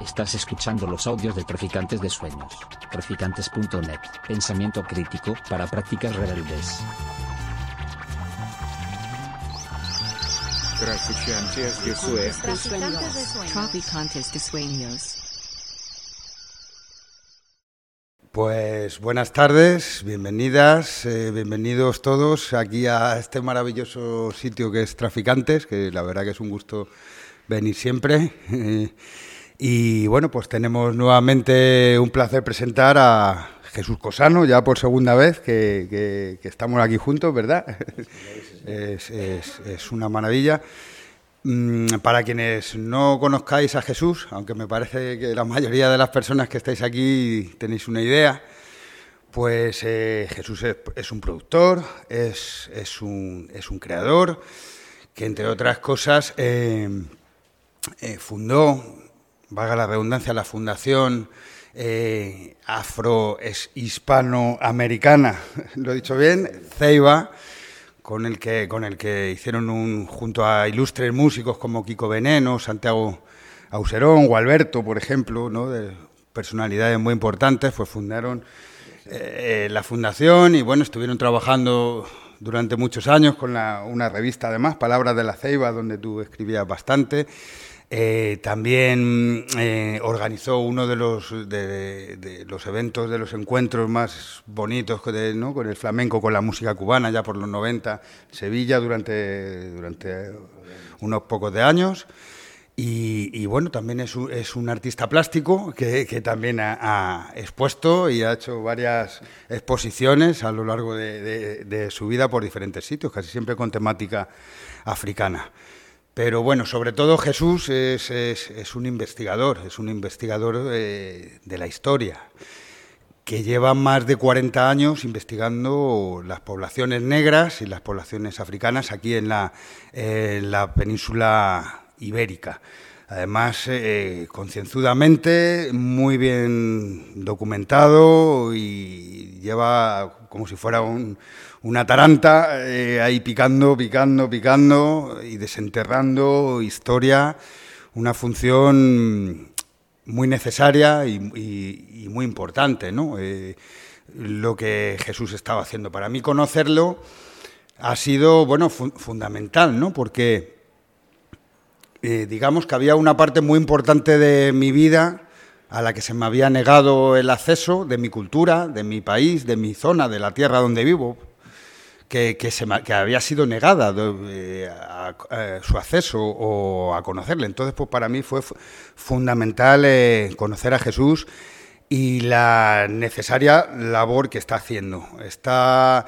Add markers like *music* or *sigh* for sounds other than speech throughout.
Estás escuchando los audios de Traficantes de Sueños. Traficantes.net. Pensamiento crítico para prácticas rebeldes. Traficantes de Sueños. Traficantes de Sueños. Pues buenas tardes, bienvenidas, eh, bienvenidos todos aquí a este maravilloso sitio que es Traficantes, que la verdad que es un gusto venir siempre. *laughs* y bueno, pues tenemos nuevamente un placer presentar a Jesús Cosano, ya por segunda vez que, estamos aquí juntos, ¿verdad? *laughs* es, es- una maravilla. Mm, Para quienes no conozcáis a Jesús, aunque me parece que la mayoría de las personas que estáis aquí tenéis una idea, pues eh, Jesús es, es un productor, es, es un, es un creador, que entre otras cosas eh, eh, fundó, valga la redundancia, la fundación eh, afro-hispanoamericana, *laughs* lo he dicho bien, CEIBA, con el que, con el que hicieron un, junto a ilustres músicos como Kiko Veneno, Santiago Auserón o Alberto, por ejemplo, ¿no? de personalidades muy importantes, pues fundaron eh, la fundación y bueno, estuvieron trabajando durante muchos años con la- una revista además, Palabras de la Ceiba, donde tú escribías bastante. Eh, también eh, organizó uno de los, de, los eventos, de los encuentros más bonitos con el flamenco, con la música cubana, ya por los 90, en Sevilla, durante, unos pocos de años. Y, bueno, también es un, artista plástico que, también ha, expuesto y ha hecho varias exposiciones a lo largo de su vida por diferentes sitios, casi siempre con temática africana. Pero bueno, sobre todo Jesús es, es- un investigador, es un investigador eh, de la historia, que lleva más de 40 años investigando las poblaciones negras y las poblaciones africanas aquí en la, la península ibérica. Además, eh, concienzudamente, muy bien documentado y lleva como si fuera un- una taranta eh, ahí picando, picando, picando y desenterrando historia, una función muy necesaria y, muy importante, ¿no? Eh, lo que Jesús estaba haciendo. Para mí conocerlo ha sido, bueno, fu- fundamental, ¿no? Porque eh, digamos que había una parte muy importante de mi vida a la que se me había negado el acceso de mi cultura, de mi país, de mi zona, de la tierra donde vivo, que, había sido negada eh, a- su acceso o a conocerle. Entonces, pues para mí fue fu- fundamental eh, conocer a Jesús y la necesaria labor que está haciendo. Está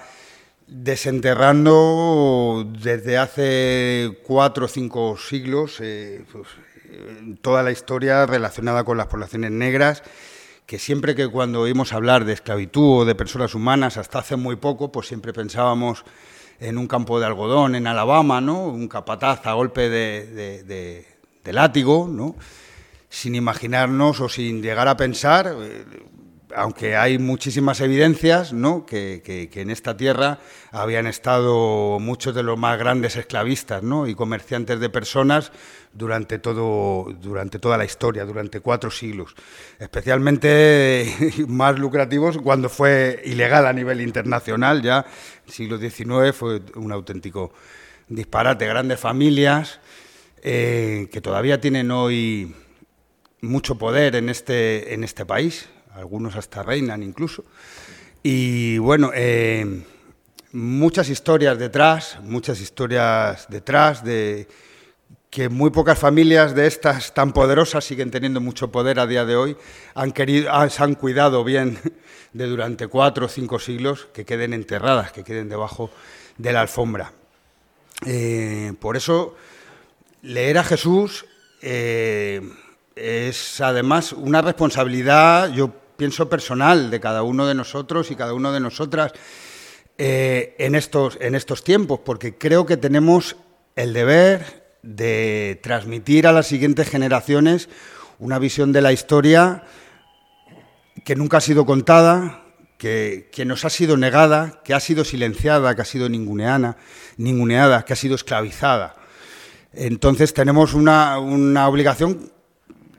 desenterrando desde hace cuatro o cinco siglos eh, pues, eh, toda la historia relacionada con las poblaciones negras, que siempre que cuando oímos hablar de esclavitud o de personas humanas, hasta hace muy poco, pues siempre pensábamos en un campo de algodón en Alabama, ¿no? un capataz a golpe de, de- de- de látigo, ¿no? sin imaginarnos o sin llegar a pensar, eh, aunque hay muchísimas evidencias, ¿no? que, que- en esta tierra habían estado muchos de los más grandes esclavistas y comerciantes de personas durante, todo, durante toda la historia, durante cuatro siglos. Especialmente *laughs* más lucrativos cuando fue ilegal a nivel internacional, ya el siglo XIX fue un auténtico disparate. Grandes familias eh, que todavía tienen hoy mucho poder en este, en este país, algunos hasta reinan incluso. Y bueno, eh, muchas historias detrás, muchas historias detrás de que muy pocas familias de estas tan poderosas siguen teniendo mucho poder a día de hoy, han querido, han- se han cuidado bien *laughs* de durante cuatro o cinco siglos que queden enterradas, que queden debajo de la alfombra. Eh, por eso, leer a Jesús eh, es además una responsabilidad, yo pienso, personal de cada uno de nosotros y cada una de nosotras eh, en, estos, en estos tiempos, porque creo que tenemos el deber de transmitir a las siguientes generaciones una visión de la historia que nunca ha sido contada, que, que nos ha sido negada, que ha sido silenciada, que ha sido ninguneana, ninguneada, que ha sido esclavizada. Entonces tenemos una, una obligación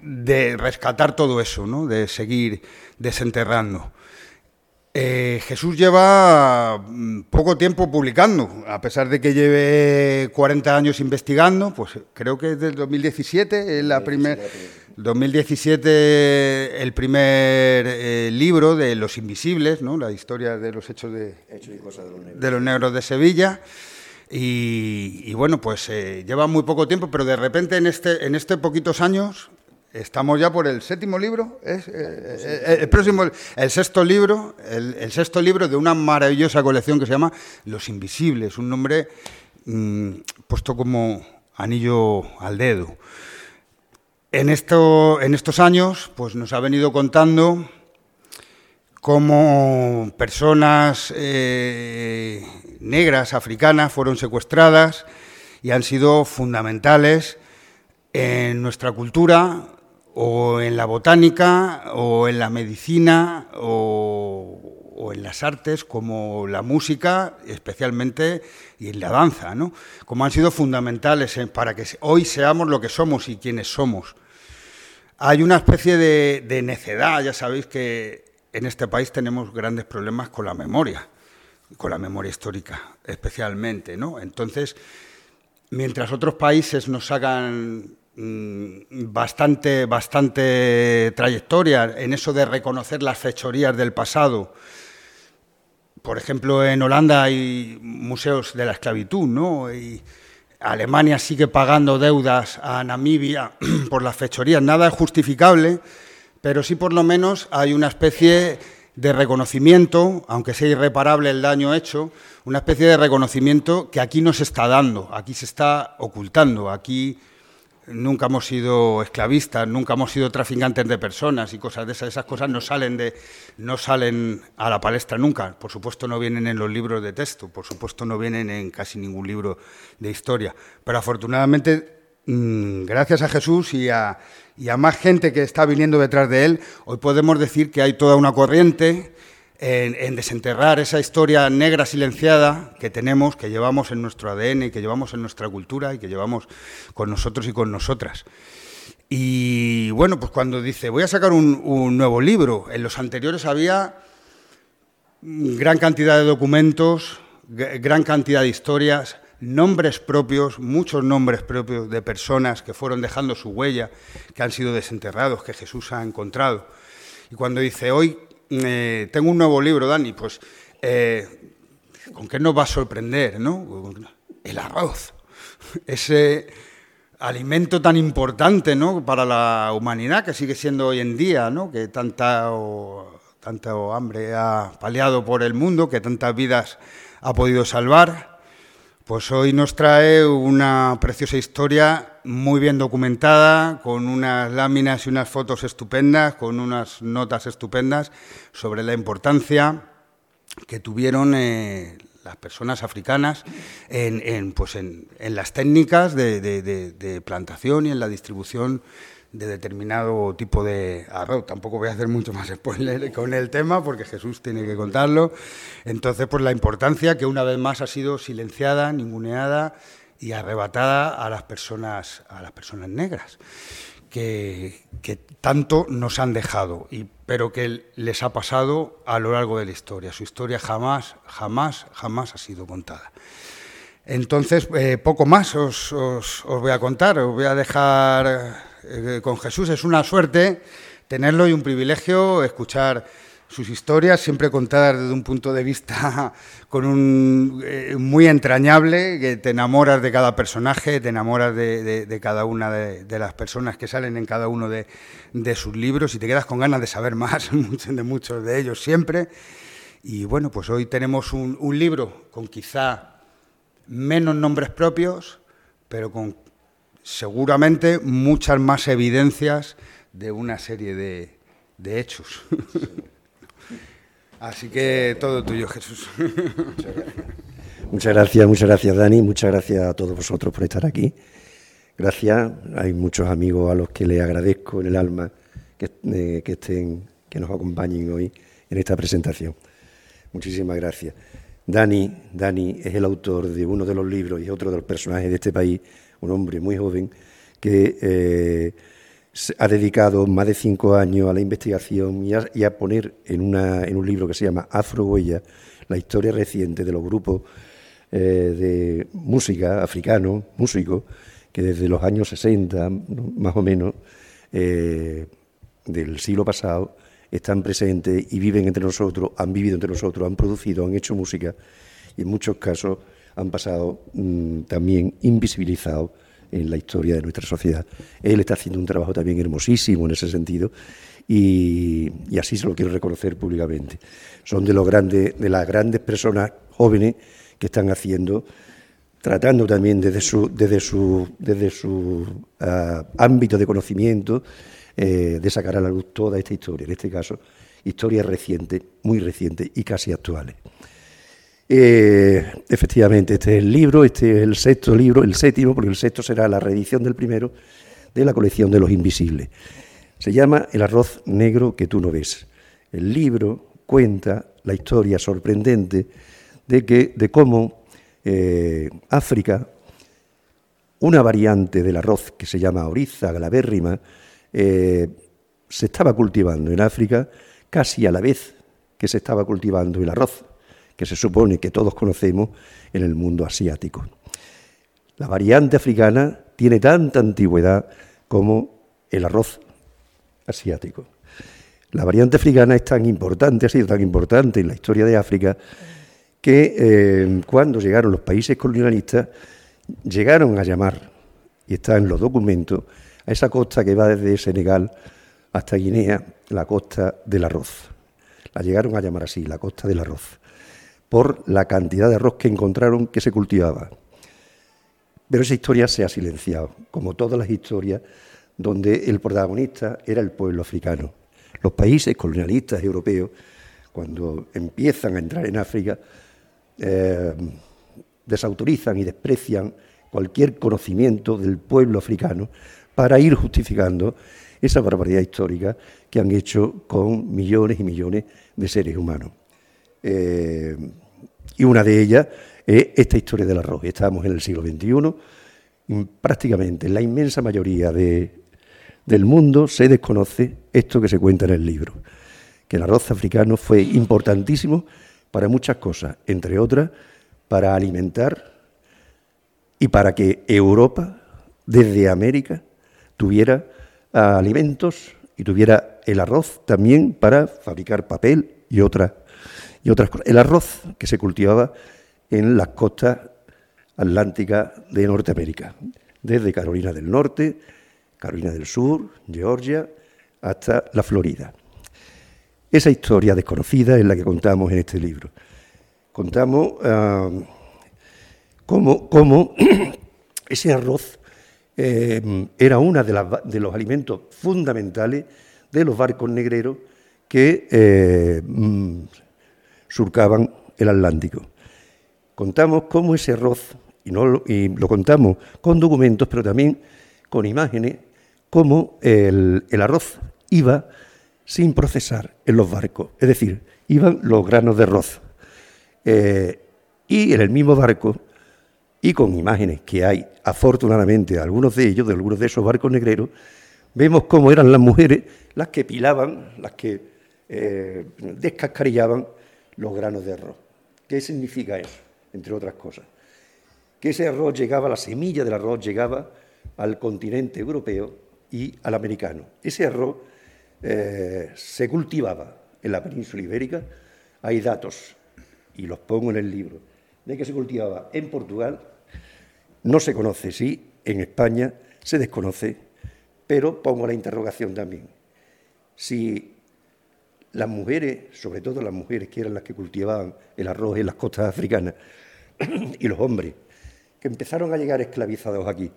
de rescatar todo eso, ¿no? de seguir desenterrando. Eh, Jesús lleva mm, poco tiempo publicando, a pesar de que lleve 40 años investigando, pues creo que es del 2017, la primer, 2017 el primer eh, libro de Los Invisibles, ¿no? la historia de los hechos de, de, los, negros. de Sevilla. Y, bueno, pues eh, lleva muy poco tiempo, pero de repente en este, en este poquitos años Estamos ya por el séptimo libro, es eh, eh, el próximo, el sexto libro, el, sexto libro de una maravillosa colección que se llama Los Invisibles, un nombre mm, puesto como anillo al dedo. En, esto, en estos años, pues nos ha venido contando cómo personas eh, negras, africanas, fueron secuestradas y han sido fundamentales en nuestra cultura, o en la botánica, o en la medicina, o, en las artes, como la música, especialmente, y en la danza, ¿no? Como han sido fundamentales para que hoy seamos lo que somos y quienes somos. Hay una especie de, necedad, ya sabéis que en este país tenemos grandes problemas con la memoria, con la memoria histórica especialmente, ¿no? Entonces, mientras otros países nos hagan bastante, bastante trayectoria en eso de reconocer las fechorías del pasado. Por ejemplo, en Holanda hay museos de la esclavitud, ¿no? Y Alemania sigue pagando deudas a Namibia *clears throat* por las fechorías. Nada es justificable, pero sí por lo menos hay una especie de reconocimiento, aunque sea irreparable el daño hecho, una especie de reconocimiento que aquí no se está dando, aquí se está ocultando, aquí nunca hemos sido esclavistas, nunca hemos sido traficantes de personas y cosas de esas. Esas cosas no salen, de, no salen a la palestra nunca. Por supuesto no vienen en los libros de texto, por supuesto no vienen en casi ningún libro de historia. Pero afortunadamente, mm, gracias a Jesús y a, y a más gente que está viniendo detrás de él, hoy podemos decir que hay toda una corriente en, desenterrar esa historia negra silenciada que tenemos, que llevamos en nuestro ADN y que llevamos en nuestra cultura y que llevamos con nosotros y con nosotras. Y bueno, pues cuando dice, voy a sacar un, nuevo libro, en los anteriores había gran cantidad de documentos, gran cantidad de historias, nombres propios, muchos nombres propios de personas que fueron dejando su huella, que han sido desenterrados, que Jesús ha encontrado. Y cuando dice, hoy eh, tengo un nuevo libro, Dani, pues eh, ¿con qué nos va a sorprender? ¿no? El arroz, *laughs* ese alimento tan importante ¿no? para la humanidad que sigue siendo hoy en día, ¿no? que tanta, tanta hambre ha paliado por el mundo, que tantas vidas ha podido salvar. Pues hoy nos trae una preciosa historia muy bien documentada, con unas láminas y unas fotos estupendas, con unas notas estupendas sobre la importancia que tuvieron eh, las personas africanas en, pues en, las técnicas de, plantación y en la distribución de determinado tipo de arroz. Tampoco voy a hacer mucho más spoiler *laughs* con el tema porque Jesús tiene que contarlo. Entonces, pues la importancia que una vez más ha sido silenciada, ninguneada y arrebatada a las personas, a las personas negras. Que, tanto nos han dejado, y, pero que les ha pasado a lo largo de la historia. Su historia jamás, jamás, jamás ha sido contada. Entonces, eh, poco más os, os, voy a contar, os voy a dejar eh, con Jesús. Es una suerte tenerlo y un privilegio escuchar sus historias, siempre contadas desde un punto de vista *laughs* con un, eh, muy entrañable, que te enamoras de cada personaje, te enamoras de, cada una de, las personas que salen en cada uno de, sus libros y te quedas con ganas de saber *laughs* más de muchos de ellos siempre. Y bueno, pues hoy tenemos un libro con quizá menos nombres propios, pero con seguramente muchas más evidencias de una serie de, hechos. *laughs* Así que todo tuyo, Jesús. Muchas gracias, muchas gracias, Dani. Muchas gracias a todos vosotros por estar aquí. Gracias. Hay muchos amigos a los que le agradezco en el alma que, eh, que estén, que nos acompañen hoy en esta presentación. Muchísimas gracias. Dani, Dani es el autor de uno de los libros y otro de los personajes de este país un hombre muy joven que eh, ha dedicado más de cinco años a la investigación y a, poner en, un libro que se llama Afro Huella la historia reciente de los grupos eh, de música africano, músicos, que desde los años 60, más o menos, eh, del siglo pasado, están presentes y viven entre nosotros, han vivido entre nosotros, han producido, han hecho música y en muchos casos han pasado mm, también invisibilizados en la historia de nuestra sociedad. Él está haciendo un trabajo también hermosísimo en ese sentido y, así se lo quiero reconocer públicamente. Son de, los grandes, de las grandes personas jóvenes que están haciendo, tratando también desde su, desde su, desde su ah, ámbito de conocimiento eh, de sacar a la luz toda esta historia, en este caso, historias recientes, muy recientes y casi actuales. Eh, efectivamente, este es el libro, este es el sexto libro, el séptimo, porque el sexto será la reedición del primero de la colección de los invisibles. Se llama El arroz negro que tú no ves. El libro cuenta la historia sorprendente de, que, de cómo eh, África, una variante del arroz que se llama oriza galabérrima, eh, se estaba cultivando en África casi a la vez que se estaba cultivando el arroz que se supone que todos conocemos en el mundo asiático. La variante africana tiene tanta antigüedad como el arroz asiático. La variante africana es tan importante, ha sido tan importante en la historia de África, que eh, cuando llegaron los países colonialistas, llegaron a llamar, y está en los documentos, a esa costa que va desde Senegal hasta Guinea, la costa del arroz. La llegaron a llamar así, la costa del arroz por la cantidad de arroz que encontraron que se cultivaba. Pero esa historia se ha silenciado, como todas las historias donde el protagonista era el pueblo africano. Los países colonialistas europeos, cuando empiezan a entrar en África, eh, desautorizan y desprecian cualquier conocimiento del pueblo africano para ir justificando esa barbaridad histórica que han hecho con millones y millones de seres humanos. Eh, y una de ellas es esta historia del arroz. Estamos en el siglo XXI, prácticamente la inmensa mayoría del mundo se desconoce esto que se cuenta en el libro, que el arroz africano fue importantísimo para muchas cosas, entre otras para alimentar y para que Europa, desde América, tuviera alimentos y tuviera el arroz también para fabricar papel y otras y otras cosas. El arroz que se cultivaba en las costas atlánticas de Norteamérica, desde Carolina del Norte, Carolina del Sur, Georgia, hasta la Florida. Esa historia desconocida es la que contamos en este libro. Contamos ah, cómo, *clears throat* ese arroz eh, era uno de, los alimentos fundamentales de los barcos negreros que eh, mm, surcaban el Atlántico. Contamos cómo ese arroz, y, no, lo contamos con documentos, pero también con imágenes, cómo el, arroz iba sin procesar en los barcos, es decir, iban los granos de arroz. Eh, y en el mismo barco, y con imágenes que hay, afortunadamente, algunos de ellos, de algunos de esos barcos negreros, vemos cómo eran las mujeres las que pilaban, las que eh, descascarillaban los granos de arroz. ¿Qué significa eso? Entre otras cosas. Que ese arroz llegaba, la semilla del arroz llegaba al continente europeo y al americano. Ese arroz eh, se cultivaba en la península ibérica. Hay datos, y los pongo en el libro, de que se cultivaba en Portugal. No se conoce, sí, en España se desconoce, pero pongo la interrogación también. Si las mujeres, sobre todo las mujeres que eran las que cultivaban el arroz en las costas africanas, *clears throat* y los hombres, que empezaron a llegar esclavizados aquí,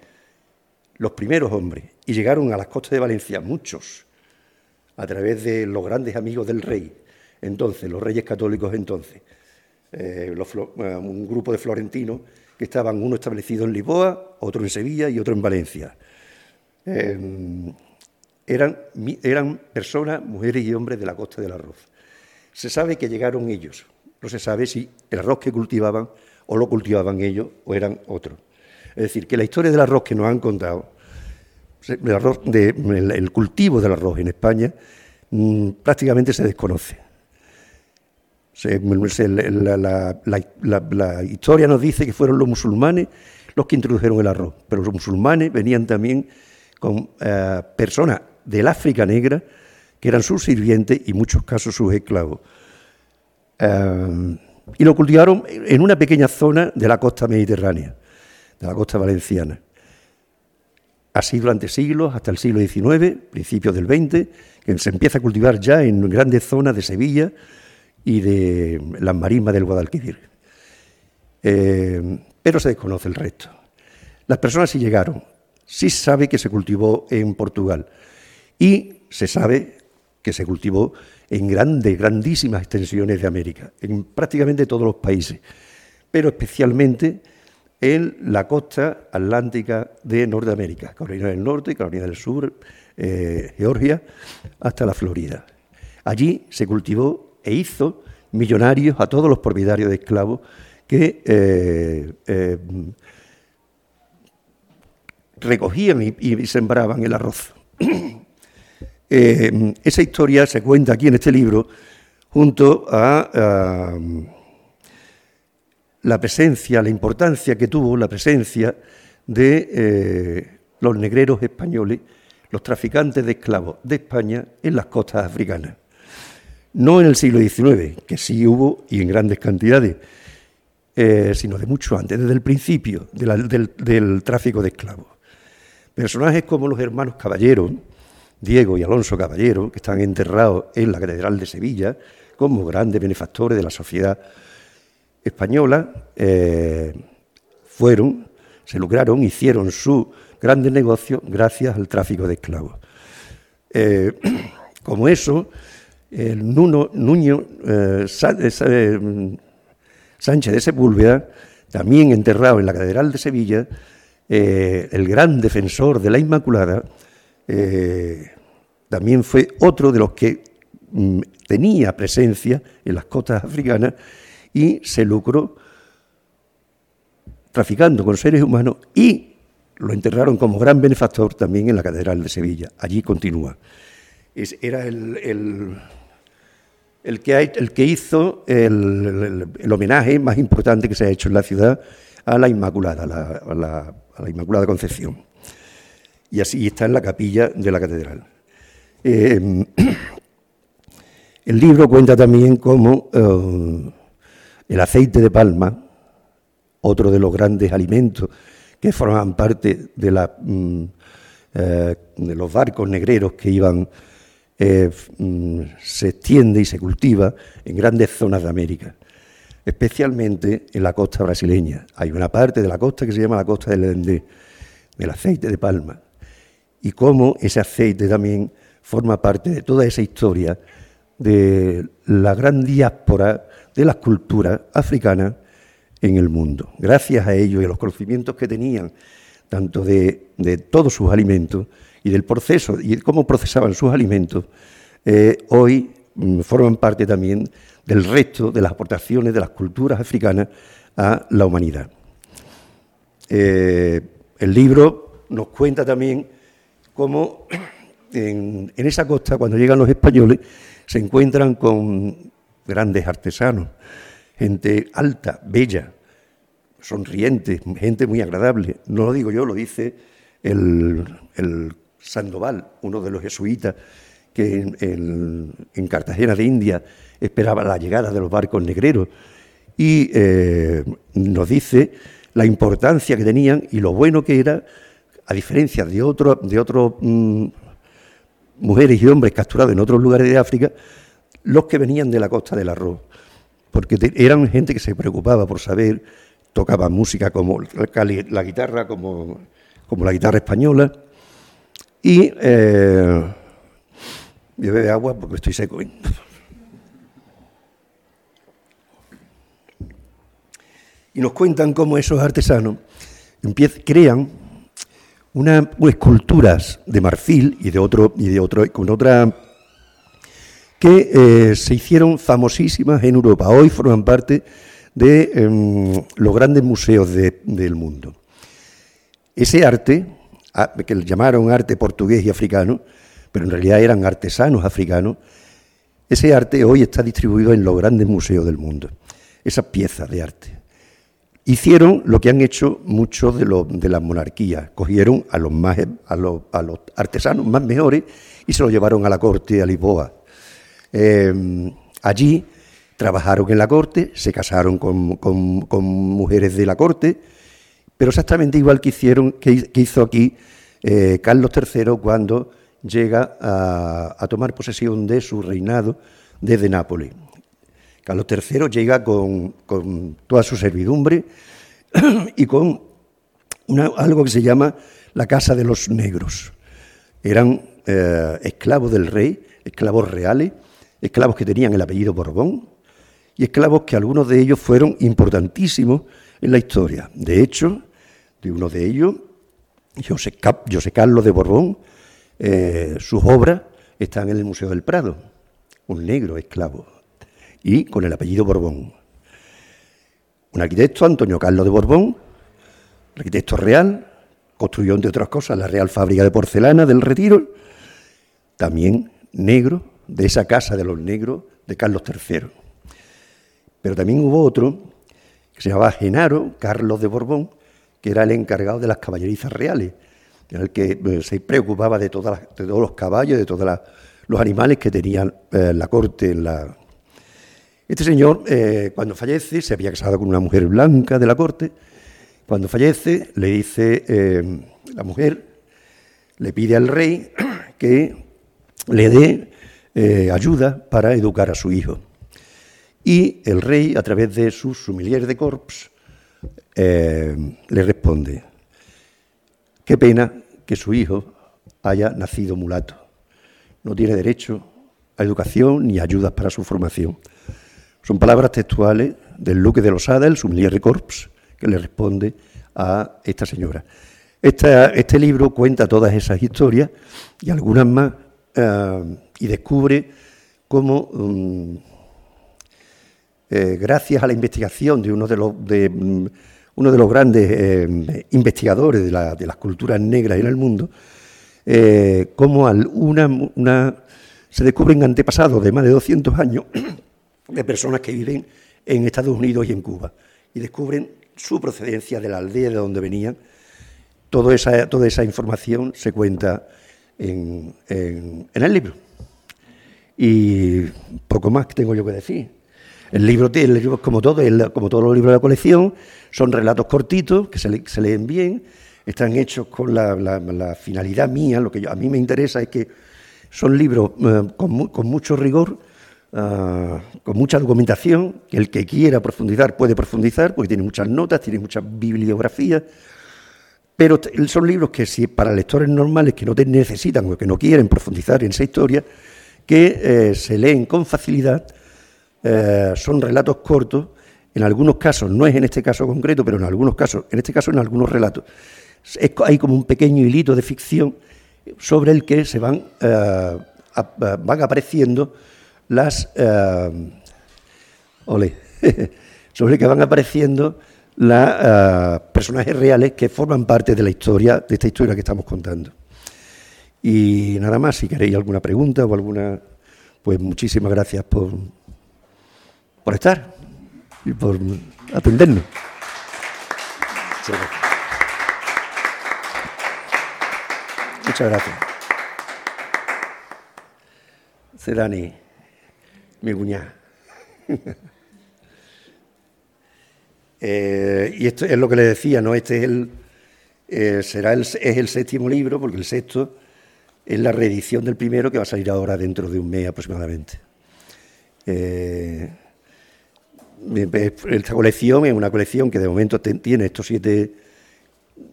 los primeros hombres, y llegaron a las costas de Valencia, muchos, a través de los grandes amigos del rey, entonces, los reyes católicos entonces, eh, eh, un grupo de florentinos que estaban uno establecido en Lisboa, otro en Sevilla y otro en Valencia. Eh, eran, personas, mujeres y hombres de la costa del arroz. Se sabe que llegaron ellos, no se sabe si el arroz que cultivaban o lo cultivaban ellos o eran otros. Es decir, que la historia del arroz que nos han contado el, arroz de, el, cultivo del arroz en España mm, prácticamente se desconoce. la, historia nos dice que fueron los musulmanes los que introdujeron el arroz, pero los musulmanes venían también con eh, personas del África Negra que eran sus sirvientes y en muchos casos sus esclavos. Eh, y lo cultivaron en una pequeña zona de la costa mediterránea, de la costa valenciana. Así durante siglos, hasta el siglo XIX, principios del XX, que se empieza a cultivar ya en grandes zonas de Sevilla y de las marismas del Guadalquivir. Eh, pero se desconoce el resto. Las personas sí llegaron, sí sabe que se cultivó en Portugal y se sabe que se cultivó en grandes, grandísimas extensiones de América, en prácticamente todos los países, pero especialmente en la costa atlántica de Norteamérica, Carolina del Norte, Carolina del Sur, eh, Georgia, hasta la Florida. Allí se cultivó e hizo millonarios a todos los propietarios de esclavos que eh, eh, recogían y sembraban el arroz. Eh, esa historia se cuenta aquí en este libro junto a, la presencia, la importancia que tuvo la presencia de eh, los negreros españoles, los traficantes de esclavos de España en las costas africanas. No en el siglo XIX, que sí hubo y en grandes cantidades, eh, sino de mucho antes, desde el principio del, del tráfico de esclavos. Personajes como los hermanos Caballeros, Diego y Alonso Caballero, que están enterrados en la Catedral de Sevilla como grandes benefactores de la sociedad española, eh, fueron, se lucraron, hicieron su grandes negocios gracias al tráfico de esclavos. Eh, *clears throat* como eso, el Nuno, Nuño eh, Sánchez de Sepúlveda, también enterrado en la Catedral de Sevilla, el gran defensor de la Inmaculada, eh, también fue otro de los que mm, tenía presencia en las costas africanas y se lucró traficando con seres humanos y lo enterraron como gran benefactor también en la Catedral de Sevilla. Allí continúa. era el, el, que, el que, hizo el, homenaje más importante que se ha hecho en la ciudad a la Inmaculada, a la Inmaculada Concepción y así está en la capilla de la catedral. Eh, *clears throat* el libro cuenta también cómo eh, el aceite de palma, otro de los grandes alimentos que forman parte de, mm, eh, los barcos negreros que iban, mm, se extiende y se cultiva en grandes zonas de América, especialmente en la costa brasileña. Hay una parte de la costa que se llama la costa del Edendé, del aceite de palma y cómo ese aceite también forma parte de toda esa historia de la gran diáspora de las culturas africanas en el mundo. Gracias a ellos y a los conocimientos que tenían, tanto de, todos sus alimentos y del proceso y cómo procesaban sus alimentos, eh, hoy mm, forman parte también del resto de las aportaciones de las culturas africanas a la humanidad. Eh, el libro nos cuenta también como en, esa costa, cuando llegan los españoles, se encuentran con grandes artesanos, gente alta, bella, sonriente, gente muy agradable. No lo digo yo, lo dice el, Sandoval, uno de los jesuitas que en, Cartagena de India esperaba la llegada de los barcos negreros y eh, nos dice la importancia que tenían y lo bueno que era a diferencia de otros de otros mm, mujeres y hombres capturados en otros lugares de África, los que venían de la costa del arroz, porque eran gente que se preocupaba por saber, tocaban música como la, guitarra, como, como, la guitarra española, y eh, yo bebo agua porque estoy seco. Y nos cuentan cómo esos artesanos crean unas esculturas de marfil y de otro, y de otro, con otra que eh, se hicieron famosísimas en Europa. Hoy forman parte de em, los grandes museos del mundo. Ese arte que llamaron arte portugués y africano, pero en realidad eran artesanos africanos, ese arte hoy está distribuido en los grandes museos del mundo, esas piezas de arte. Hicieron lo que han hecho muchos de, de las monarquías, cogieron a los, más, a, los, artesanos más mejores y se los llevaron a la corte, a Lisboa. Eh, allí trabajaron en la corte, se casaron con, mujeres de la corte, pero exactamente igual que, hicieron, que, hizo aquí eh, Carlos III cuando llega a, tomar posesión de su reinado desde Nápoles. Carlos III llega con, toda su servidumbre y con algo que se llama la Casa de los Negros. Eran eh, esclavos del rey, esclavos reales, esclavos que tenían el apellido Borbón y esclavos que algunos de ellos fueron importantísimos en la historia. De hecho, de uno de ellos, José, Carlos de Borbón, eh, sus obras están en el Museo del Prado, un negro esclavo, y con el apellido Borbón. Un arquitecto, Antonio Carlos de Borbón, arquitecto real, construyó, entre otras cosas, la Real Fábrica de Porcelana del Retiro, también negro, de esa casa de los negros de Carlos III. Pero también hubo otro que se llamaba Genaro Carlos de Borbón, que era el encargado de las caballerizas reales, era el que eh, se preocupaba de, todos los caballos, de todos los animales que tenían eh, la corte. la... Este señor, eh, cuando fallece, se había casado con una mujer blanca de la corte. Cuando fallece, le dice la mujer, le pide al rey *clears throat* que le dé ayuda para educar a su hijo. Y el rey, a través de su sumilier de corps, le responde, Qué pena que su hijo haya nacido mulato. No tiene derecho a educación ni ayudas para su formación. Son palabras textuales del Luque de Losada, el sumilier de Corps, que le responde a esta señora. este libro cuenta todas esas historias y algunas más eh, y descubre cómo, mm, eh, gracias a la investigación de uno de los de, mm, uno de los grandes eh, investigadores de, las culturas negras en el mundo, cómo una, se descubren antepasados de más de 200 años de personas que viven en Estados Unidos y en Cuba, y descubren su procedencia de la aldea de donde venían. Toda esa, toda esa información se cuenta en, el libro. Y poco más que tengo yo que decir. El libro, el libro como todo, como todos los libros de la colección, son relatos cortitos que se, leen bien, están hechos con la, finalidad mía. Lo que a mí me interesa es que son libros eh, con, mucho rigor, ah, con mucha documentación, el que quiera profundizar puede profundizar, porque tiene muchas notas, tiene mucha bibliografía. Pero son libros que si para lectores normales que no necesitan o que no quieren profundizar en esa historia, que eh, se leen con facilidad eh, son relatos cortos, en algunos casos, no es en este caso concreto, pero en algunos casos, en este caso en algunos relatos, hay como un pequeño hilito de ficción sobre el que se van, eh, van apareciendo las... Eh, *laughs* sobre el que van apareciendo los personajes reales que forman parte de la historia, de esta historia que estamos contando. Y nada más, si queréis alguna pregunta o alguna, pues muchísimas gracias por, por estar y por atendernos. Muchas gracias. Serani, mi cuñada. *laughs* Eh, y esto es lo que le decía, ¿no? Este es el, eh, será el, es el séptimo libro, porque el sexto es la reedición del primero que va a salir ahora dentro de un mes aproximadamente. Eh, esta colección es una colección que de momento tiene estos siete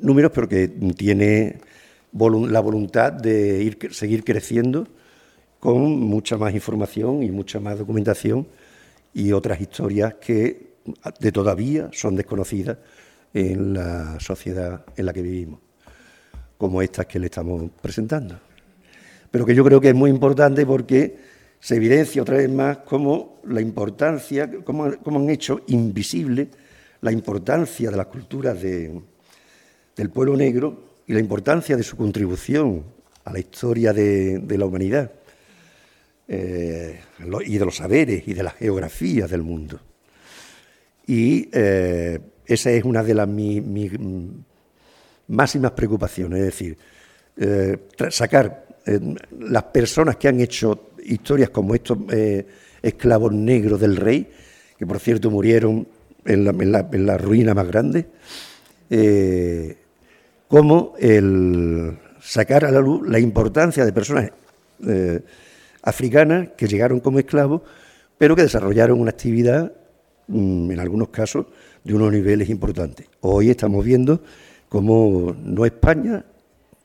números, pero que tiene la voluntad de ir, seguir creciendo con mucha más información y mucha más documentación y otras historias que de todavía son desconocidas en la sociedad en la que vivimos, como estas que le estamos presentando. Pero que yo creo que es muy importante porque se evidencia otra vez más cómo la importancia, cómo, han hecho invisible la importancia de las culturas del pueblo negro y la importancia de su contribución a la historia de, la humanidad eh, y de los saberes y de la geografía del mundo. Y eh, esa es una de las mis, máximas preocupaciones, es decir, eh, sacar las personas que han hecho historias como estos esclavos negros del rey, que por cierto murieron en la, ruina más grande, como el sacar a la luz la importancia de personas africanas que llegaron como esclavos, pero que desarrollaron una actividad, mm, en algunos casos, de unos niveles importantes. Hoy estamos viendo cómo no España,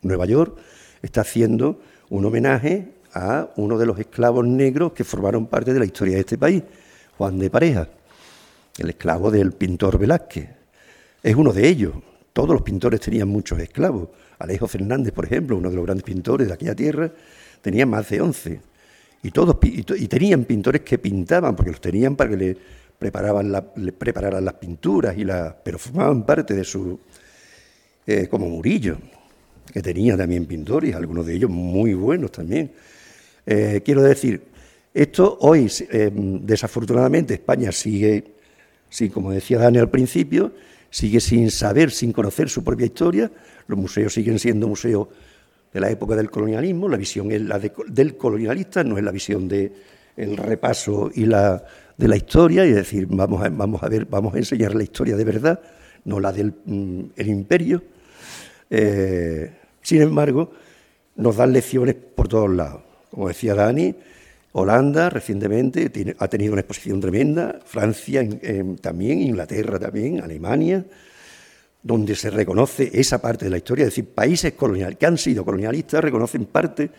Nueva York, está haciendo un homenaje a uno de los esclavos negros que formaron parte de la historia de este país, Juan de Pareja, el esclavo del pintor Velázquez. Es uno de ellos. Todos los pintores tenían muchos esclavos. Alejo Fernández, por ejemplo, uno de los grandes pintores de aquella tierra, tenía más de 11. Y, todos, y, tenían pintores que pintaban, porque los tenían para que le preparaban prepararan las pinturas, y la, pero formaban parte de su... Eh, como Murillo, que tenía también pintores, algunos de ellos muy buenos también. Eh, quiero decir, esto hoy, eh, desafortunadamente, España sigue, sí, como decía Dani al principio, sigue sin saber, sin conocer su propia historia. Los museos siguen siendo museos de la época del colonialismo. La visión es la del colonialista, no es la visión del repaso y la de la historia. Y es decir, vamos a, vamos a ver, vamos a enseñar la historia de verdad, no la del mm, imperio. Eh, sin embargo, nos dan lecciones por todos lados. Como decía Dani, Holanda recientemente ha tenido una exposición tremenda, Francia también, Inglaterra también, Alemania, donde se reconoce esa parte de la historia, es decir, países coloniales que han sido colonialistas reconocen parte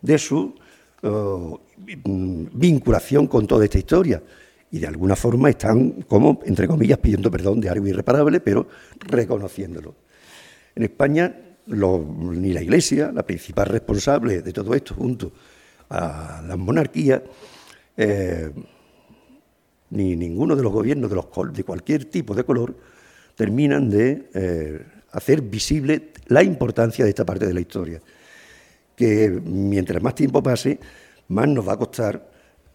de su oh, vinculación con toda esta historia y de alguna forma están, como, entre comillas, pidiendo perdón de algo irreparable, pero reconociéndolo. En España, ni la Iglesia, la principal responsable de todo esto, junto a las monarquías, eh, ni ninguno de los gobiernos de, los, de cualquier tipo de color terminan de eh, hacer visible la importancia de esta parte de la historia, que mientras más tiempo pase, más nos va a costar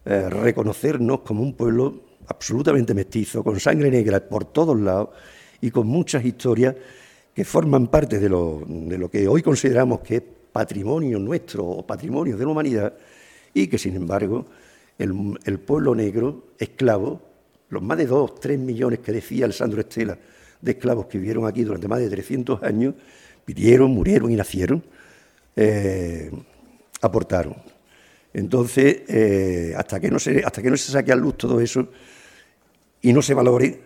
eh, reconocernos como un pueblo absolutamente mestizo, con sangre negra por todos lados y con muchas historias que forman parte de lo, de lo que hoy consideramos que es patrimonio nuestro o patrimonio de la humanidad y que, sin embargo, el, pueblo negro, esclavo, los más de dos, tres millones que decía Alessandro Estela de esclavos que vivieron aquí durante más de 300 años, pidieron, murieron y nacieron, eh, aportaron. Entonces, eh, hasta, que no se, hasta que no se saque a luz todo eso y no se valore,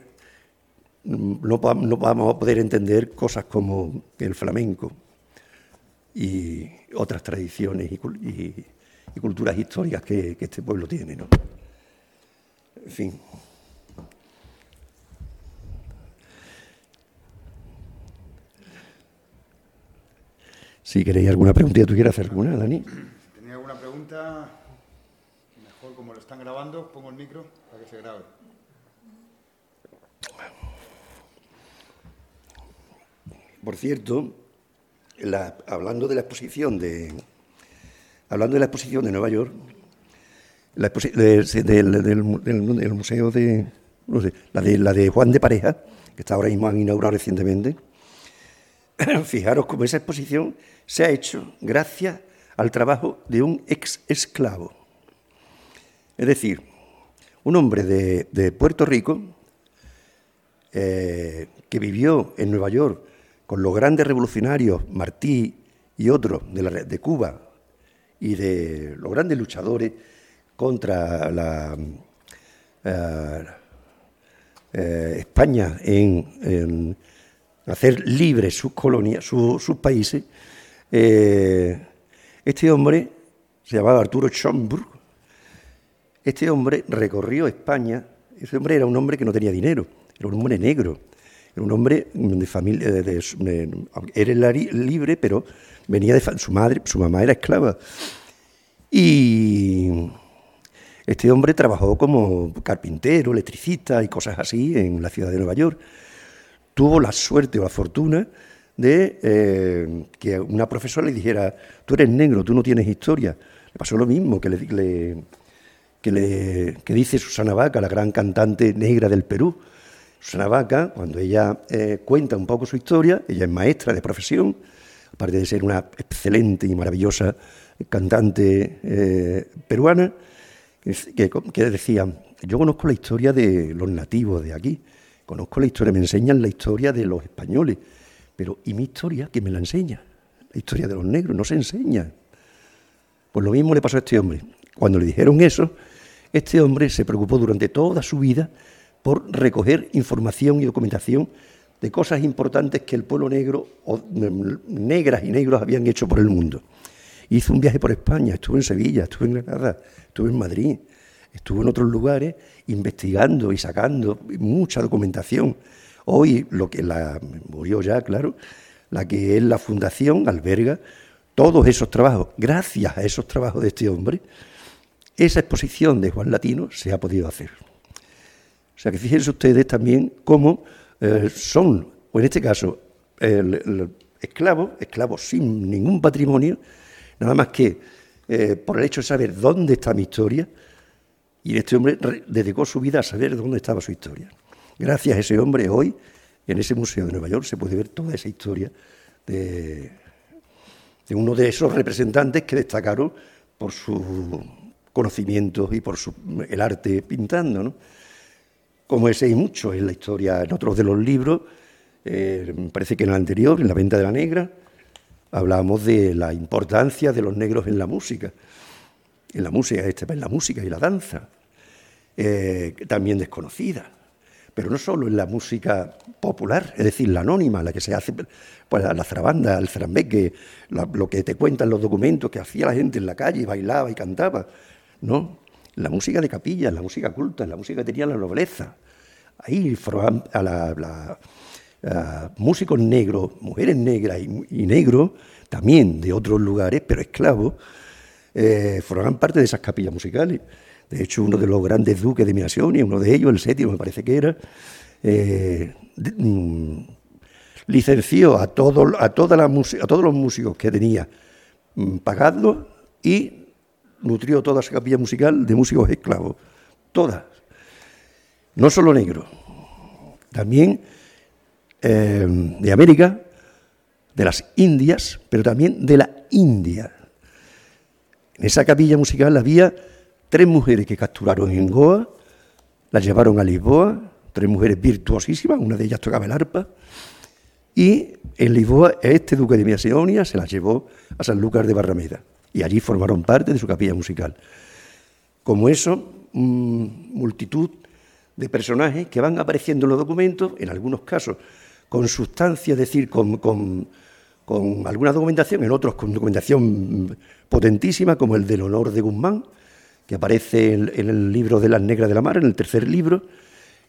no, no vamos a poder entender cosas como el flamenco, y otras tradiciones y, culturas históricas que, este pueblo tiene. ¿no? En fin. Si queréis alguna pregunta, ¿tú quieres hacer alguna, Dani? ¿Tenía alguna pregunta? Mejor como lo están grabando, pongo el micro para que se grabe. Por cierto, hablando de la exposición de hablando de la exposición de Nueva York, la del, museo de la de la de Juan de Pareja, que está ahora mismo han inaugurado recientemente. *clears throat* Fijaros cómo esa exposición se ha hecho gracias al trabajo de un ex esclavo. Es decir, un hombre de, Puerto Rico eh, que vivió en Nueva York con los grandes revolucionarios, Martí y otros de, Cuba, y de los grandes luchadores contra la eh, eh, España en, hacer libres sus colonias, sus países, eh, este hombre se llamaba Arturo Schomburg, este hombre recorrió España, ese hombre era un hombre que no tenía dinero, era un hombre negro, era un hombre de familia, era libre, pero venía de su madre, su mamá era esclava. Y este hombre trabajó como carpintero, electricista y cosas así en la ciudad de Nueva York. Tuvo la suerte o la fortuna de eh, que una profesora le dijera, tú eres negro, tú no tienes historia. Le pasó lo mismo que le, que, le, que dice Susana Vaca, la gran cantante negra del Perú. Susana Vaca, cuando ella eh, cuenta un poco su historia, ella es maestra de profesión, aparte de ser una excelente y maravillosa cantante eh, peruana, que, que decía, yo conozco la historia de los nativos de aquí, conozco la historia, me enseñan la historia de los españoles, pero ¿y mi historia? que me la enseña? La historia de los negros no se enseña. Pues lo mismo le pasó a este hombre. Cuando le dijeron eso, este hombre se preocupó durante toda su vida por recoger información y documentación de cosas importantes que el pueblo negro, o negras y negros habían hecho por el mundo. Hizo un viaje por España, estuvo en Sevilla, estuvo en Granada, estuvo en Madrid, estuvo en otros lugares investigando y sacando mucha documentación. Hoy, lo que la murió ya, claro, la que es la fundación alberga todos esos trabajos. Gracias a esos trabajos de este hombre, esa exposición de Juan Latino se ha podido hacer. O sea que fíjense ustedes también cómo eh, son, o en este caso, esclavos, esclavos sin ningún patrimonio, nada más que eh, por el hecho de saber dónde está mi historia, y este hombre dedicó su vida a saber dónde estaba su historia. Gracias a ese hombre, hoy, en ese museo de Nueva York, se puede ver toda esa historia de, uno de esos representantes que destacaron por su conocimiento y por el arte pintando. ¿no? Como ese hay mucho en la historia, en otros de los libros, eh, me parece que en el anterior, en La Venta de la Negra, hablábamos de la importancia de los negros en la música, en la música, en la música y la danza. Eh, también desconocida, pero no solo en la música popular, es decir, la anónima, la que se hace, pues la zarabanda, el zarambeque, lo que te cuentan los documentos que hacía la gente en la calle, bailaba y cantaba, no, la música de capilla, la música culta, la música que tenía la nobleza. Ahí a la, músicos negros, mujeres negras y, negros, también de otros lugares, pero esclavos, eh, parte de esas capillas musicales. De hecho, uno de los grandes duques de y uno de ellos, el séptimo me parece que era, eh, mm, licenció a, a, todos los músicos que tenía mm, pagadlos y nutrió toda esa capilla musical de músicos esclavos, todas, no solo negros, también eh, de América, de las Indias, pero también de la India. En esa capilla musical había tres mujeres que capturaron en Goa, las llevaron a Lisboa, tres mujeres virtuosísimas, una de ellas tocaba el arpa, y en Lisboa este duque de Macedonia se las llevó a San Lucas de Barrameda, y allí formaron parte de su capilla musical. Como eso, multitud de personajes que van apareciendo en los documentos, en algunos casos con sustancia, es decir, con, con, alguna documentación, en otros con documentación potentísima, como el del honor de Guzmán, que aparece en, el libro de las Negras de la Mar, en el tercer libro,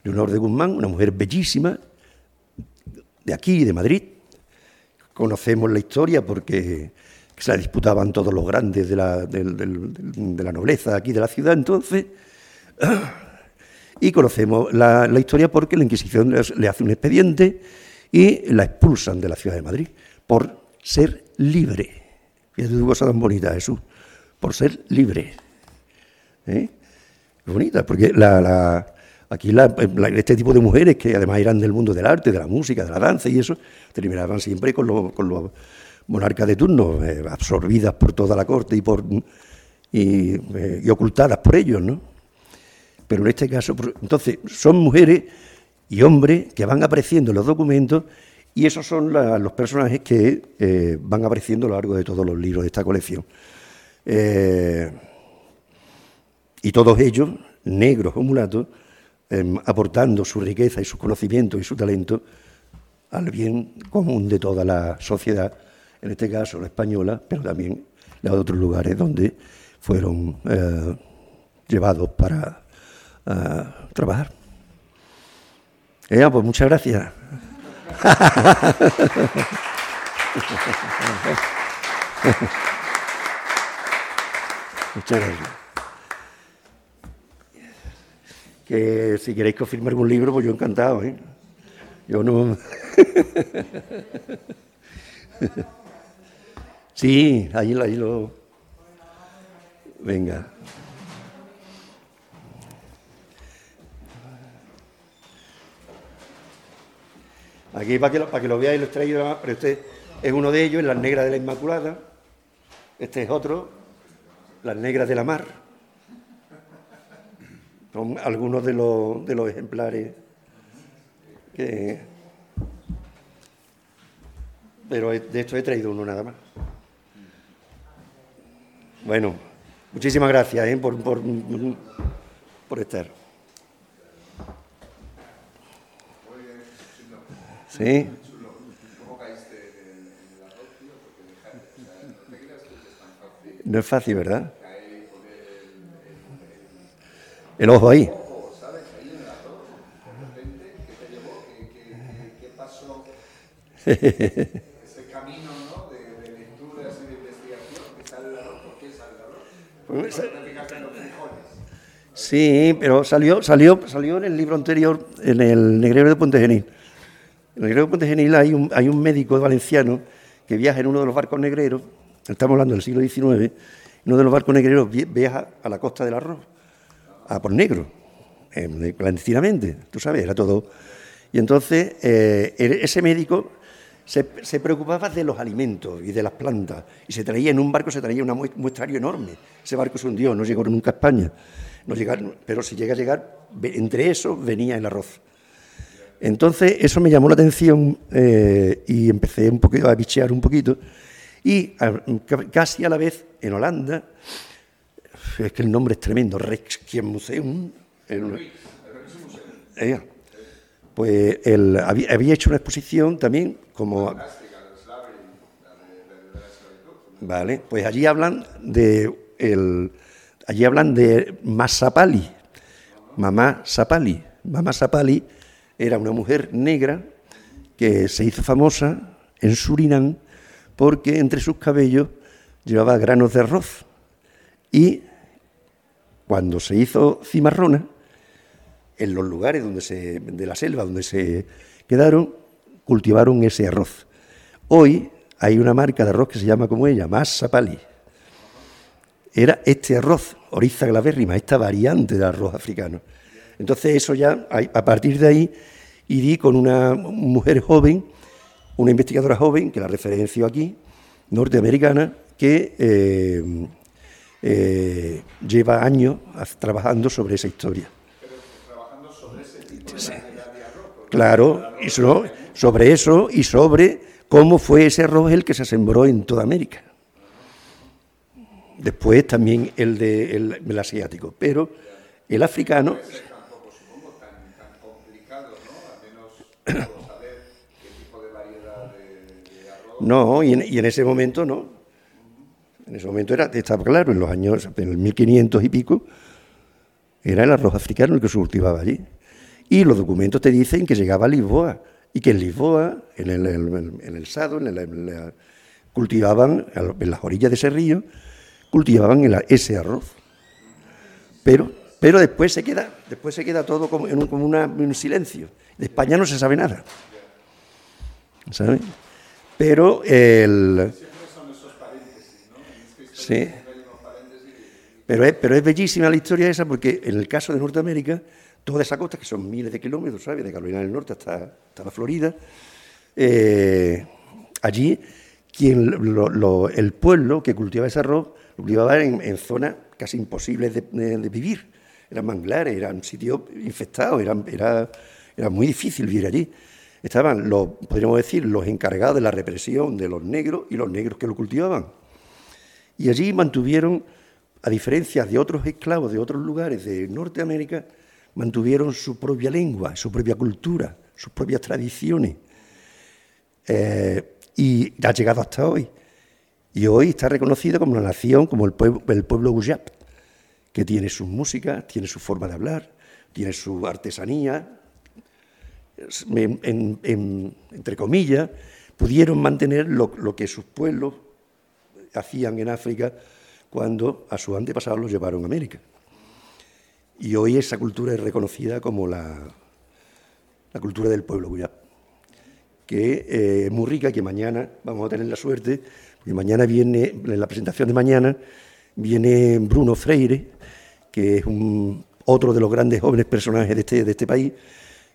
Leonor de Guzmán, una mujer bellísima, de aquí, de Madrid. Conocemos la historia porque se la disputaban todos los grandes de la, nobleza aquí de la ciudad entonces. Y conocemos la, historia porque la Inquisición le hace un expediente y la expulsan de la ciudad de Madrid por ser libre. Fíjate tu cosa tan bonita, Jesús. Por ser libre. ¿Eh? bonita, porque la, aquí este tipo de mujeres, que además eran del mundo del arte, de la música, de la danza y eso, terminaban siempre con, los monarcas de turno, eh, absorbidas por toda la corte y, por, eh, y, ocultadas por ellos, ¿no? Pero en este caso, entonces, son mujeres y hombres que van apareciendo en los documentos y esos son los personajes que eh, van apareciendo a lo largo de todos los libros de esta colección. Y todos ellos, negros o mulatos, em, aportando su riqueza y su conocimiento y su talento al bien común de toda la sociedad, en este caso la española, pero también de otros lugares donde fueron eh, llevados para eh, trabajar. Pues muchas gracias. *laughs* muchas gracias que si queréis que os firme algún libro, pues yo encantado, ¿eh? Yo no... *laughs* Sí, ahí, ahí lo... Venga. Aquí para que lo, para que lo veáis lo he traído, pero este es uno de ellos, Las Negras de la Inmaculada. Este es otro, Las Negras de la Mar. Algunos de los, de los ejemplares que... Pero de esto he traído uno nada más. Bueno, muchísimas gracias ¿eh? por, por, por estar. Sí. No es fácil, ¿verdad? El ojo ahí. Ese camino ¿no? de, de investigación que sale ¿por qué sale el arroz? Pues, *laughs* ¿Por qué te fijas en los frijoles? Sí, pero salió, salió, salió en el libro anterior, en el Negrero de Puente Genil. En el Negrero de Puente Genil hay un, hay un médico valenciano que viaja en uno de los barcos negreros, estamos hablando del siglo XIX, uno de los barcos negreros vi- viaja a la costa del arroz, a por negro, eh, clandestinamente, tú sabes, era todo. Y entonces eh, el- ese médico se, preocupaba de los alimentos y de las plantas, y se traía en un barco, se traía un muestrario enorme. Ese barco se hundió, no llegó nunca a España, no llegaron, pero si llega a llegar, entre eso venía el arroz. Entonces eso me llamó la atención eh, y empecé un poquito a bichear un poquito. Y a- ca- casi a la vez en Holanda, es que el nombre es tremendo, Rijksmuseum, eh, pues él había, había hecho una exposición también como... Vale, pues allí hablan de el, allí hablan de Masapali, mamá Sapali. Mamá Sapali era una mujer negra que se hizo famosa en Surinam porque entre sus cabellos llevaba granos de arroz. Y cuando se hizo cimarrona, en los lugares donde se, de la selva donde se quedaron, cultivaron ese arroz. Hoy hay una marca de arroz que se llama como ella, Masapali. Era este arroz, Oriza glavérrima, esta variante del arroz africano. Entonces eso ya, a a partir de ahí, irí con una mujer joven, una investigadora joven, que la referencio aquí, norteamericana, que eh, eh, lleva años trabajando sobre esa historia. Sí. Claro, y so- sobre eso y sobre cómo fue ese arroz el que se sembró en toda América. Después también el, de, el, el asiático, pero el africano... *coughs* No, y en, y en ese momento no. En ese momento era, estaba claro, en los años, en el 1500 y pico, era el arroz africano el que se cultivaba allí. Y los documentos te dicen que llegaba a Lisboa y que en Lisboa, en el, en- el Sado, en, el- cultivaban, en las orillas de ese río, cultivaban ese arroz. Pero, pero después se queda, después se queda todo como en un, como un silencio. De España no se sabe nada. ¿Sabes? Pero el. Sí. Pero es, pero es bellísima la historia esa porque en el caso de Norteamérica, toda esa costa, que son miles de kilómetros, ¿sabes? De Carolina del Norte hasta, hasta la Florida, eh, allí quien el pueblo que cultivaba ese arroz lo cultivaba en, zonas casi imposibles de, vivir. Eran manglares, eran sitios infestados, eran, era, era muy difícil vivir allí. Estaban, los, podríamos decir, los encargados de la represión de los negros y los negros que lo cultivaban. Y allí mantuvieron, a diferencia de otros esclavos de otros lugares de Norteamérica, mantuvieron su propia lengua, su propia cultura, sus propias tradiciones. Eh, y ha llegado hasta hoy. Y hoy está reconocido como una nación, como el pueblo, el pueblo Guyap, que tiene sus músicas, tiene su forma de hablar, tiene su artesanía, es- en- en- en- entre comillas, pudieron mantener lo que sus pueblos hacían en África cuando a sus antepasados los llevaron a América. Y hoy esa cultura es reconocida como la, la cultura del pueblo Guyap. que eh, es muy rica, que mañana vamos a tener la suerte, porque mañana viene, en la presentación de mañana, viene Bruno Freire, que es un, otro de los grandes jóvenes personajes de este, de este país,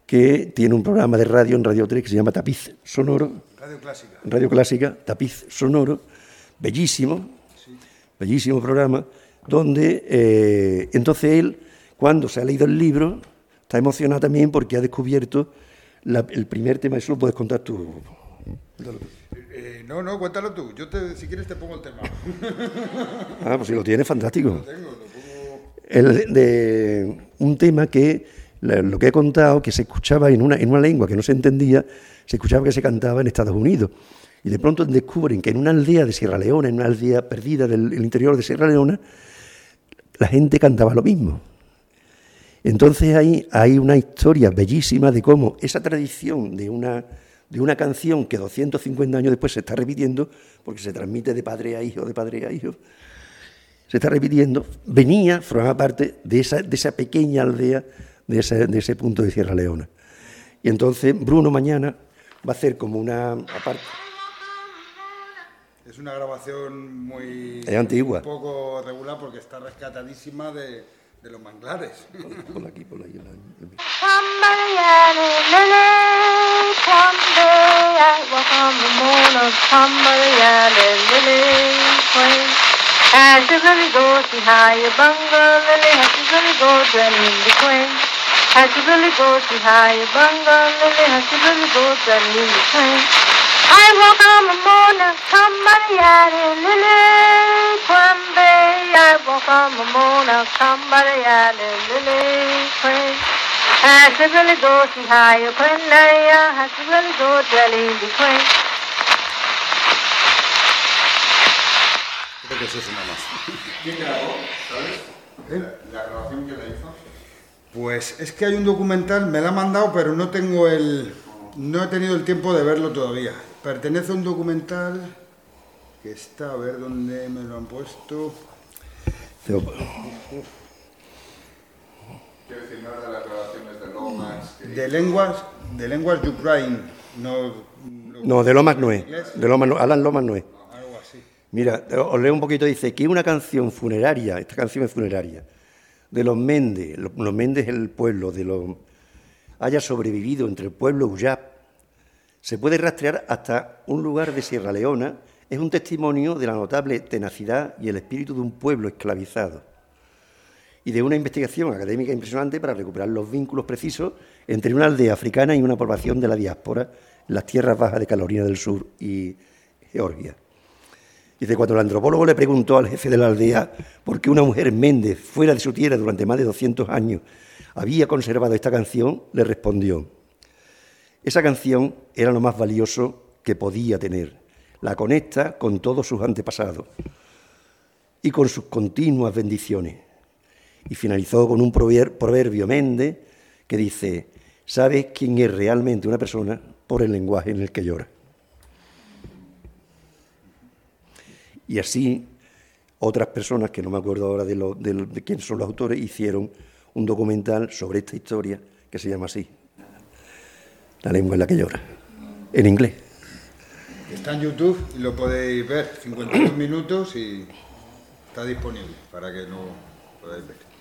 que tiene un programa de radio en Radio 3 que se llama Tapiz Sonoro. Radio Clásica. Radio Clásica, Tapiz Sonoro, bellísimo, bellísimo programa, donde eh, entonces él, cuando se ha leído el libro, está emocionado también porque ha descubierto la- el primer tema, eso lo puedes contar tú. Eh, no, no, cuéntalo tú. Yo, te, si quieres, te pongo el tema. *laughs* Ah, pues si lo tiene, fantástico. El de un tema que, lo que he contado, que se escuchaba en una, en una lengua que no se entendía, se escuchaba que se cantaba en Estados Unidos. Y de pronto descubren que en una aldea de Sierra Leona, en una aldea perdida del interior de Sierra Leona, la gente cantaba lo mismo. Entonces ahí hay una historia bellísima de cómo esa tradición de una, de una canción que 250 años después se está repitiendo, porque se transmite de padre a hijo, de padre a hijo, se está repitiendo, venía, formaba parte de esa, de esa pequeña aldea, de ese, de ese punto de Sierra Leona. Y entonces Bruno mañana va a hacer como una... Aparte, Es una grabación muy. Es antigua. Un poco regular porque está rescatadísima de, de los manglares. por aquí, por la- Lily, Lily Lily, the queen. Bungle, Lily, the queen. I walk on the moon of somebody added Lily Quimby. I walk on the moon of somebody added Lily Queen. Has to really go how you queen, has to really go the queen. Creo que es eso nada más. ¿Quién grabó? ¿Sabes? La, la grabación que la hizo. Pues es que hay un documental, me la han mandado, pero no tengo el. No he tenido el tiempo de verlo todavía. Pertenece a un documental que está, a ver dónde me lo han puesto. Quiero decir, no de las grabaciones de Lomax. que- De lenguas, de lenguas Ukraine. No, No, de Lomas no es. De Lomas no, Alan Lomas no es. Algo así. Mira, os leo un poquito, dice que una canción funeraria, esta canción es funeraria, de los Méndez, lo- los Méndez el pueblo, de los haya sobrevivido entre el pueblo Uyap, se puede rastrear hasta un lugar de Sierra Leona, es un testimonio de la notable tenacidad y el espíritu de un pueblo esclavizado y de una investigación académica impresionante para recuperar los vínculos precisos entre una aldea africana y una población de la diáspora en las tierras bajas de Carolina del Sur y Georgia. Dice, cuando el antropólogo le preguntó al jefe de la aldea por qué una mujer Méndez, fuera de su tierra durante más de 200 años, había conservado esta canción, le respondió, esa canción era lo más valioso que podía tener. La conecta con todos sus antepasados y con sus continuas bendiciones. Y finalizó con un prover- proverbio Méndez que dice, ¿sabes quién es realmente una persona? Por el lenguaje en el que llora. Y así otras personas, que no me acuerdo ahora de, lo- son los autores, hicieron un documental sobre esta historia que se llama así, La lengua en la que llora, en inglés. Está en YouTube y lo podéis ver. 52 minutos y está disponible para que lo podáis ver.